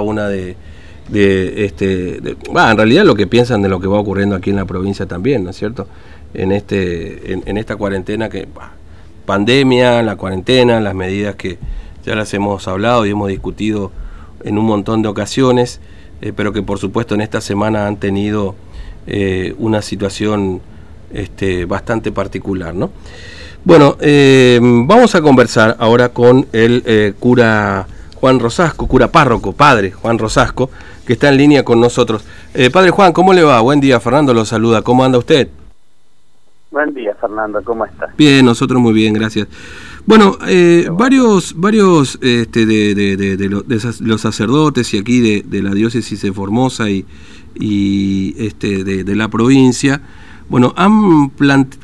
una de, de este, en realidad lo que piensan de lo que va ocurriendo aquí en la provincia también, ¿no es cierto? En este, en, esta cuarentena que pandemia, la cuarentena, las medidas que ya las hemos hablado y hemos discutido en un montón de ocasiones, eh, pero que por supuesto en esta semana han tenido eh, una situación este, bastante particular, ¿no? Bueno, eh, vamos a conversar ahora con el cura Juan Rosasco, cura párroco, padre Juan Rosasco, que está en línea con nosotros. padre Juan, ¿cómo le va? Buen día, Fernando lo saluda. ¿Cómo anda usted? Buen día, Fernando, ¿cómo estás? Bien, nosotros muy bien, gracias. Bueno, eh, varios, varios este, de, de, de, los sacerdotes y aquí de, la diócesis de Formosa y, y este, de, la provincia, bueno, han,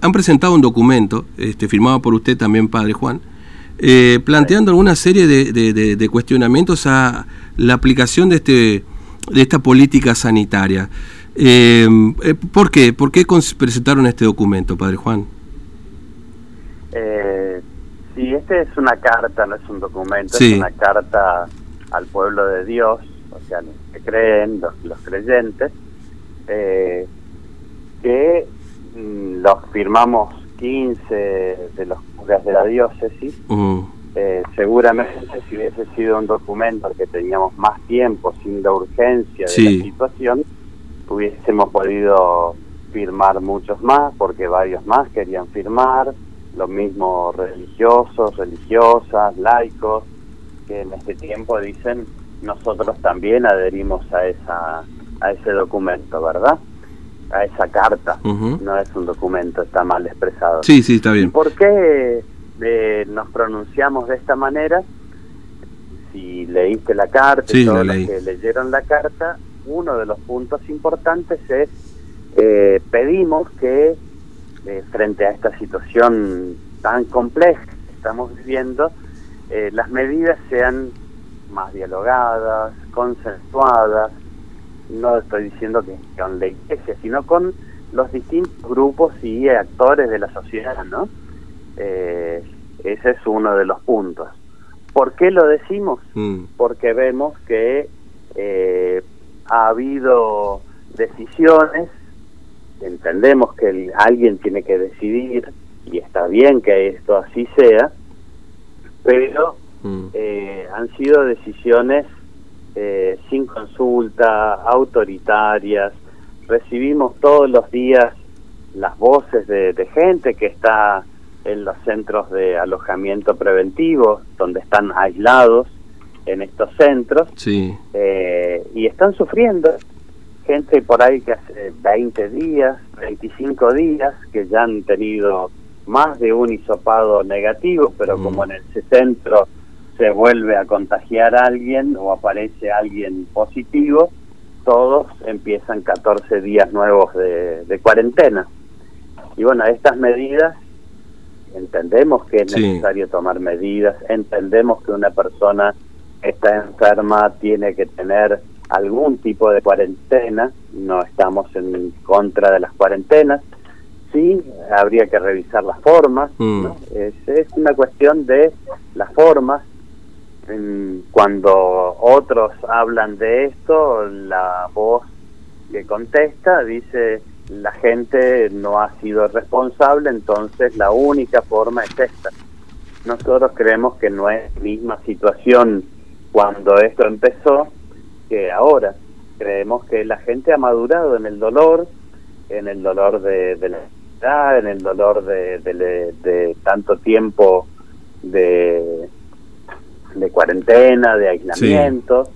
han presentado un documento, este, firmado por usted también, Padre Juan, eh, planteando alguna serie de, cuestionamientos a la aplicación de, este, de esta política sanitaria. Eh, eh, ¿Por qué? ¿Por qué presentaron este documento, Padre Juan? Eh, sí, este es una carta, no es un documento, es una carta al pueblo de Dios, o sea, los que creen, los, creyentes, eh, que mm, los firmamos 15 de los curas de la diócesis. seguramente si hubiese sido un documento al que teníamos más tiempo, sin la urgencia de la situación, hubiésemos podido firmar muchos más, porque varios más querían firmar, lo mismo religiosos, religiosas, laicos, que en este tiempo dicen nosotros también adherimos a esa a ese documento, ¿verdad? A esa carta, no es un documento, está mal expresado. Sí, sí, está bien. ¿Por qué eh, nos pronunciamos de esta manera? Si leíste la carta, sí, todos los que leyeron la carta, uno de los puntos importantes es eh, pedimos que eh, frente a esta situación tan compleja que estamos viviendo, eh, las medidas sean más dialogadas, consensuadas, no estoy diciendo que con la iglesia, sino con los distintos grupos y actores de la sociedad, ¿no? ese es uno de los puntos. ¿Por qué lo decimos? Mm. Porque vemos que eh, ha habido decisiones, entendemos que alguien tiene que decidir y está bien que esto así sea, pero mm. eh, han sido decisiones eh, sin consulta, autoritarias, recibimos todos los días las voces de, gente que está en los centros de alojamiento preventivo, donde están aislados en estos centros sí. Eh, y están sufriendo gente por ahí que hace 20 días, 25 días, que ya han tenido más de un hisopado negativo, pero mm. como en el centro se vuelve a contagiar a alguien o aparece alguien positivo, todos empiezan 14 días nuevos de, de cuarentena. Y bueno, estas medidas, entendemos que es necesario tomar medidas, entendemos que una persona está enferma tiene que tener algún tipo de cuarentena, no estamos en contra de las cuarentenas, sí, habría que revisar las formas, mm. es, una cuestión de las formas, cuando otros hablan de esto, la voz que contesta dice la gente no ha sido responsable, entonces la única forma es esta. Nosotros creemos que no es la misma situación cuando esto empezó que ahora. Creemos que la gente ha madurado en el dolor, en el dolor de, la edad, en el dolor de, de, tanto tiempo de, de cuarentena, de aislamiento.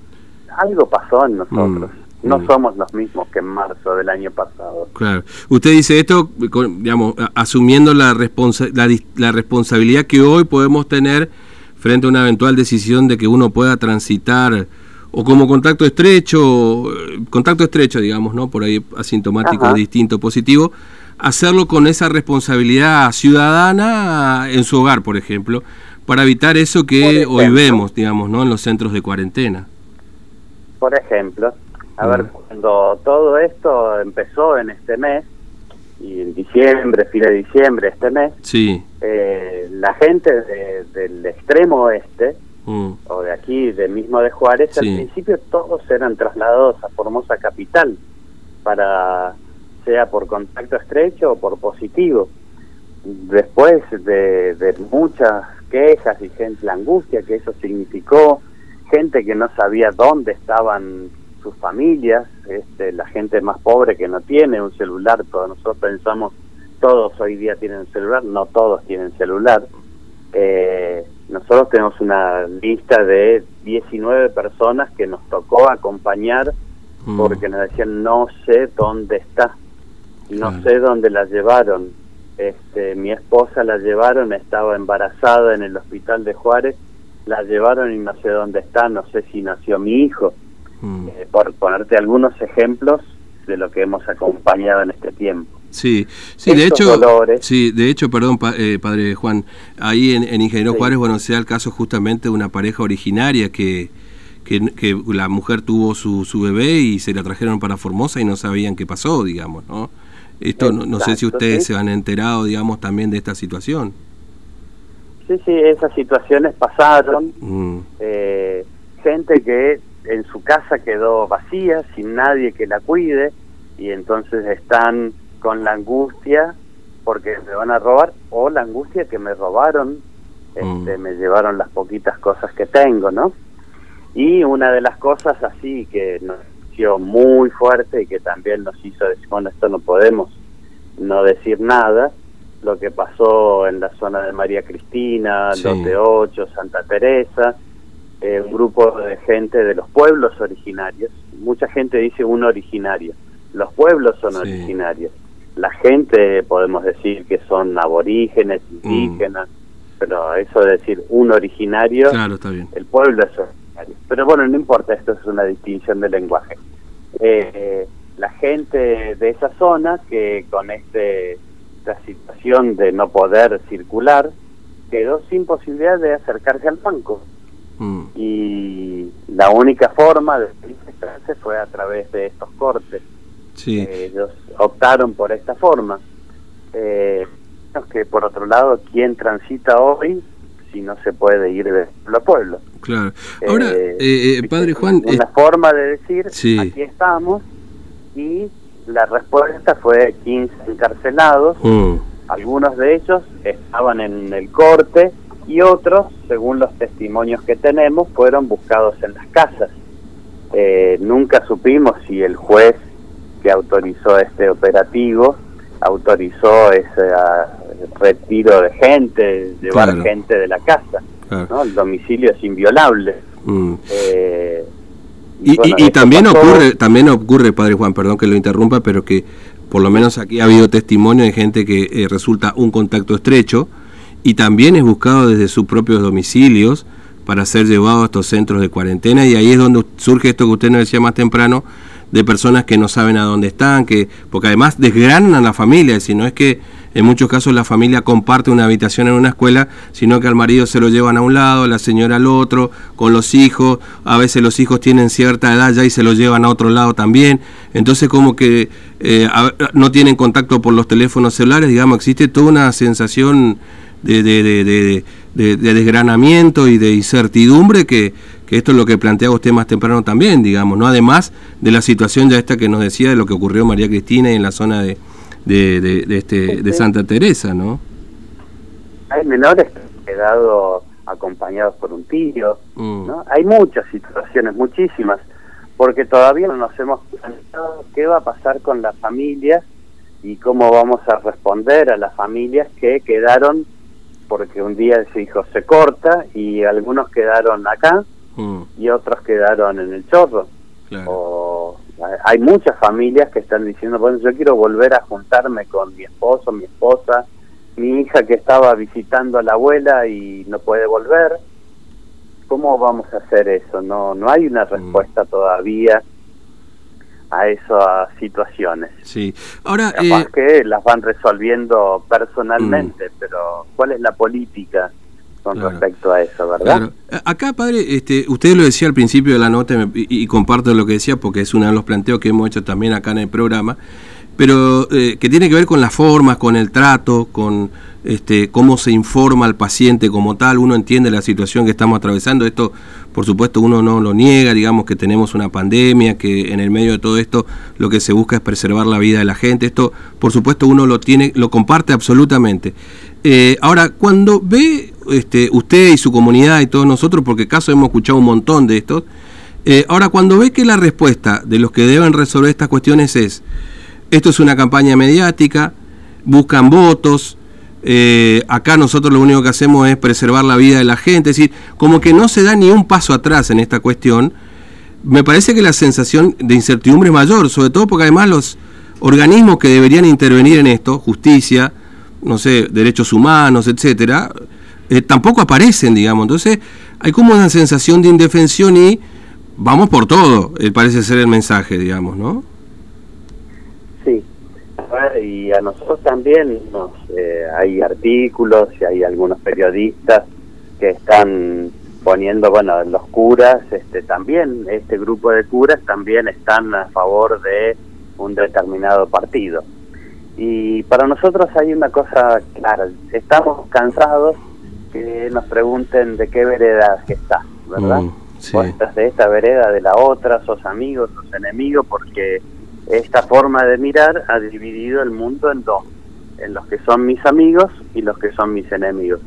Algo pasó en nosotros. Mm, no mm. somos los mismos que en marzo del año pasado. Claro. Usted dice esto, digamos, asumiendo la, responsa la, la responsabilidad que hoy podemos tener frente a una eventual decisión de que uno pueda transitar o como contacto estrecho, contacto estrecho, digamos, ¿no? Por ahí asintomático, distinto, positivo, hacerlo con esa responsabilidad ciudadana en su hogar, por ejemplo, para evitar eso que hoy vemos, digamos, ¿no? En los centros de cuarentena. Por ejemplo, a ver, cuando todo esto empezó en este mes, y en diciembre, fin de diciembre, este mes, sí. eh, la gente del extremo oeste mm. o de aquí, de mismo de Juárez, al principio todos eran trasladados a Formosa Capital, para sea por contacto estrecho o por positivo. Después de, muchas quejas y gente, la angustia que eso significó, gente que no sabía dónde estaban sus familias, este, la gente más pobre que no tiene un celular, todos nosotros pensamos, todos hoy día tienen un celular, no todos tienen celular. Eh, nosotros tenemos una lista de 19 personas que nos tocó acompañar mm. porque nos decían no sé dónde está, no sé dónde la llevaron. Este, mi esposa la llevaron, estaba embarazada en el hospital de Juárez, la llevaron y no sé dónde está, no sé si nació mi hijo. Mm. Eh, por ponerte algunos ejemplos de lo que hemos acompañado en este tiempo. Sí, sí, de hecho, sí, de hecho, perdón, eh, padre Juan, ahí en, Ingeniero Juárez, bueno, se da el caso justamente de una pareja originaria que, que, la mujer tuvo su, su bebé y se la trajeron para Formosa y no sabían qué pasó, digamos, ¿no? Esto no, sé si ustedes se han enterado, digamos, también de esta situación. Sí, sí, esas situaciones pasaron. Mm. Eh, gente que en su casa quedó vacía, sin nadie que la cuide, y entonces están con la angustia porque me van a robar, o la angustia que me robaron, este, mm. me llevaron las poquitas cosas que tengo, ¿no? Y una de las cosas así que nos muy fuerte y que también nos hizo decir, bueno, esto no podemos no decir nada, lo que pasó en la zona de María Cristina, los de Ocho, Santa Teresa, eh, un grupo de gente de los pueblos originarios. Mucha gente dice un originario. Los pueblos son originarios. La gente podemos decir que son aborígenes, mm. indígenas, pero eso de decir un originario, el pueblo es originario. Pero bueno, no importa, esto es una distinción de lenguaje. Eh, la gente de esa zona que con este, esta situación de no poder circular quedó sin posibilidad de acercarse al banco Mm. Y la única forma de registrarse fue a través de estos cortes. Eh, ellos optaron por esta forma. Eh, que por otro lado, quien transita hoy si no se puede ir de pueblo a pueblo? Claro. Ahora, eh, Padre Juan... Una forma de decir, aquí estamos, y la respuesta fue 15 encarcelados. Mm. Algunos de ellos estaban en el corte y otros, según los testimonios que tenemos, fueron buscados en las casas. Eh, nunca supimos si el juez que autorizó este operativo autorizó ese ah, retiro de gente, llevar gente de la casa. ¿no? El domicilio es inviolable. Mm. Eh, y, también ocurre, también ocurre, padre Juan, perdón que lo interrumpa, pero que por lo menos aquí ha habido testimonio de gente que eh, resulta un contacto estrecho, y también es buscado desde sus propios domicilios para ser llevado a estos centros de cuarentena y ahí es donde surge esto que usted nos decía más temprano de personas que no saben a dónde están, que porque además desgranan a la familia, si no es que en muchos casos la familia comparte una habitación en una escuela, sino que al marido se lo llevan a un lado, a la señora al otro, con los hijos, a veces los hijos tienen cierta edad ya y se lo llevan a otro lado también, entonces como que eh, no tienen contacto por los teléfonos celulares, digamos, existe toda una sensación de, de, de, desgranamiento y de incertidumbre que, esto es lo que planteaba usted más temprano también, digamos, ¿no? Además de la situación ya esta que nos decía de lo que ocurrió María Cristina y en la zona de, de, este, de Santa Teresa, ¿no? Hay menores que han quedado acompañados por un tío, mm. ¿no? Hay muchas situaciones, muchísimas, porque todavía no nos hemos planteado qué va a pasar con las familias y cómo vamos a responder a las familias que quedaron porque un día ese hijo se corta y algunos quedaron acá mm. y otros quedaron en el chorro. O, hay muchas familias que están diciendo, bueno, yo quiero volver a juntarme con mi esposo, mi esposa, mi hija que estaba visitando a la abuela y no puede volver. ¿Cómo vamos a hacer eso? No, no hay una mm. respuesta todavía a esas situaciones. Sí, ahora... Capaz eh, que las van resolviendo personalmente, mm. pero ¿cuál es la política con respecto a eso, verdad? Acá, padre, este, usted lo decía al principio de la nota y, comparto lo que decía porque es uno de los planteos que hemos hecho también acá en el programa, pero eh, que tiene que ver con las formas, con el trato, con este, cómo se informa al paciente como tal, uno entiende la situación que estamos atravesando, esto por supuesto uno no lo niega, digamos que tenemos una pandemia, que en el medio de todo esto lo que se busca es preservar la vida de la gente, esto por supuesto uno lo tiene, lo comparte absolutamente. Eh, ahora, cuando ve este, usted y su comunidad y todos nosotros, porque caso hemos escuchado un montón de estos, eh, ahora cuando ve que la respuesta de los que deben resolver estas cuestiones es, esto es una campaña mediática, buscan votos, eh, acá nosotros lo único que hacemos es preservar la vida de la gente, es decir, como que no se da ni un paso atrás en esta cuestión, me parece que la sensación de incertidumbre es mayor, sobre todo porque además los organismos que deberían intervenir en esto, justicia, no sé, derechos humanos, etcétera, eh, tampoco aparecen, digamos. Entonces, hay como una sensación de indefensión y vamos por todo, eh, parece ser el mensaje, digamos, ¿no? y a nosotros también nos, eh, hay artículos y hay algunos periodistas que están poniendo, bueno, los curas, este también, este grupo de curas también están a favor de un determinado partido. Y para nosotros hay una cosa clara, estamos cansados que nos pregunten de qué vereda que está, ¿verdad? Mm, estás de esta vereda, de la otra, sos amigos, sos enemigos, porque esta forma de mirar ha dividido el mundo en dos, en los que son mis amigos y los que son mis enemigos.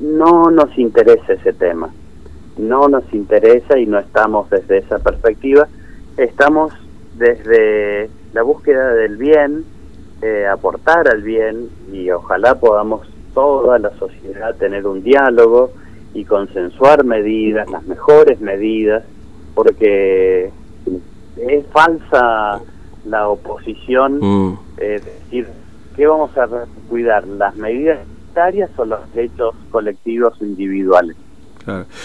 No nos interesa ese tema, no nos interesa y no estamos desde esa perspectiva, estamos desde la búsqueda del bien, eh, aportar al bien y ojalá podamos toda la sociedad tener un diálogo y consensuar medidas, las mejores medidas, porque es falsa la oposición, mm. es decir, ¿qué vamos a cuidar? ¿Las medidas sanitarias o los derechos colectivos individuales?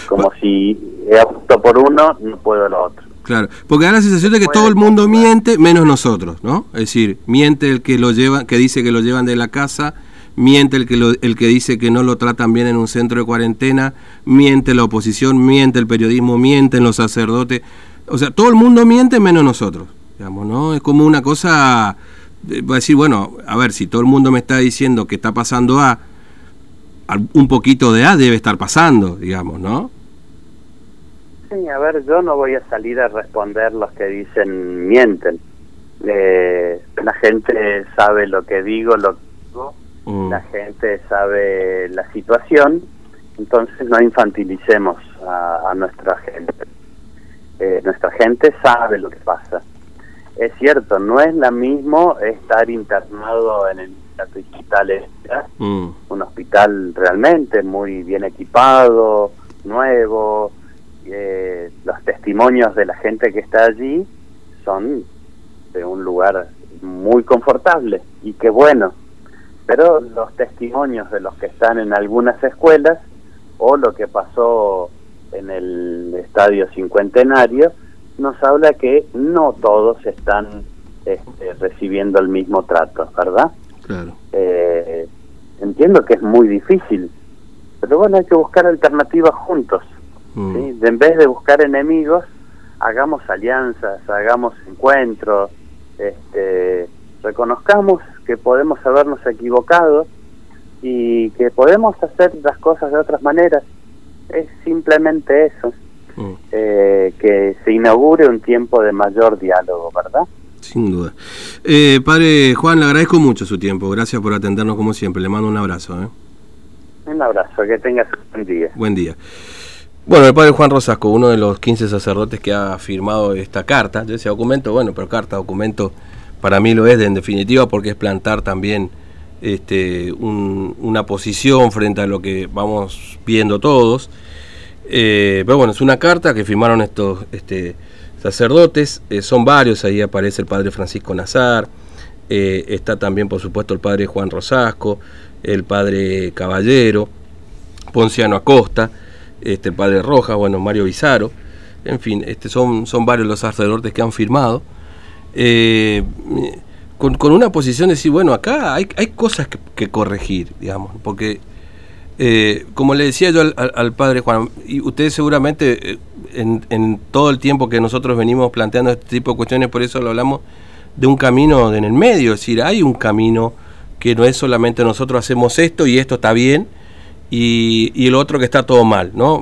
Como si he optado por uno, no puedo lo otro. Claro, porque da la sensación de que todo el mundo miente menos nosotros, ¿no? Es decir, miente el que lo lleva, que dice que lo llevan de la casa, miente el que el que dice que no lo tratan bien en un centro de cuarentena, miente la oposición, miente el periodismo, mienten los sacerdotes, o sea, todo el mundo miente menos nosotros. Digamos, ¿no? Es como una cosa, va a decir, bueno, a ver, si todo el mundo me está diciendo que está pasando A, un poquito de A debe estar pasando, digamos, ¿no? Sí, a ver, yo no voy a salir a responder los que dicen mienten. Eh, la gente sabe lo que digo, lo que mm. la gente sabe la situación, entonces no infantilicemos a, nuestra gente. Eh, nuestra gente sabe lo que pasa es cierto, no es lo mismo estar internado en el hospital mm. un hospital realmente muy bien equipado, nuevo, eh, los testimonios de la gente que está allí son de un lugar muy confortable y qué bueno, pero los testimonios de los que están en algunas escuelas o lo que pasó en el estadio cincuentenario, nos habla que no todos están este, recibiendo el mismo trato, ¿verdad? Claro. Eh, entiendo que es muy difícil, pero bueno, hay que buscar alternativas juntos. Mm. En vez de buscar enemigos, hagamos alianzas, hagamos encuentros, este, reconozcamos que podemos habernos equivocado y que podemos hacer las cosas de otras maneras. Es simplemente eso. Mm. Eh, que se inaugure un tiempo de mayor diálogo, ¿verdad? Sin duda. Eh, padre Juan, le agradezco mucho su tiempo. Gracias por atendernos como siempre. Le mando un abrazo. ¿eh? Un abrazo. Que tengas un buen día. Buen día. Bueno, el padre Juan Rosasco, uno de los 15 sacerdotes que ha firmado esta carta, ese documento, bueno, pero carta, documento, para mí lo es en definitiva porque es plantar también este, una posición frente a lo que vamos viendo todos. Eh, pero bueno, es una carta que firmaron estos este, sacerdotes, eh, son varios, ahí aparece el padre Francisco Nazar, eh, está también por supuesto el padre Juan Rosasco, el padre Caballero, Ponciano Acosta, este, el padre Rojas, bueno, Mario Bizarro, en fin, este, son, son varios los sacerdotes que han firmado. Con, una posición de decir, bueno, acá hay, hay cosas que, corregir, digamos, porque eh, como le decía yo al, padre Juan, y ustedes seguramente eh, en, todo el tiempo que nosotros venimos planteando este tipo de cuestiones, por eso lo hablamos, de un camino en el medio, es decir, hay un camino que no es solamente nosotros hacemos esto y esto está bien y, y el otro que está todo mal, ¿no?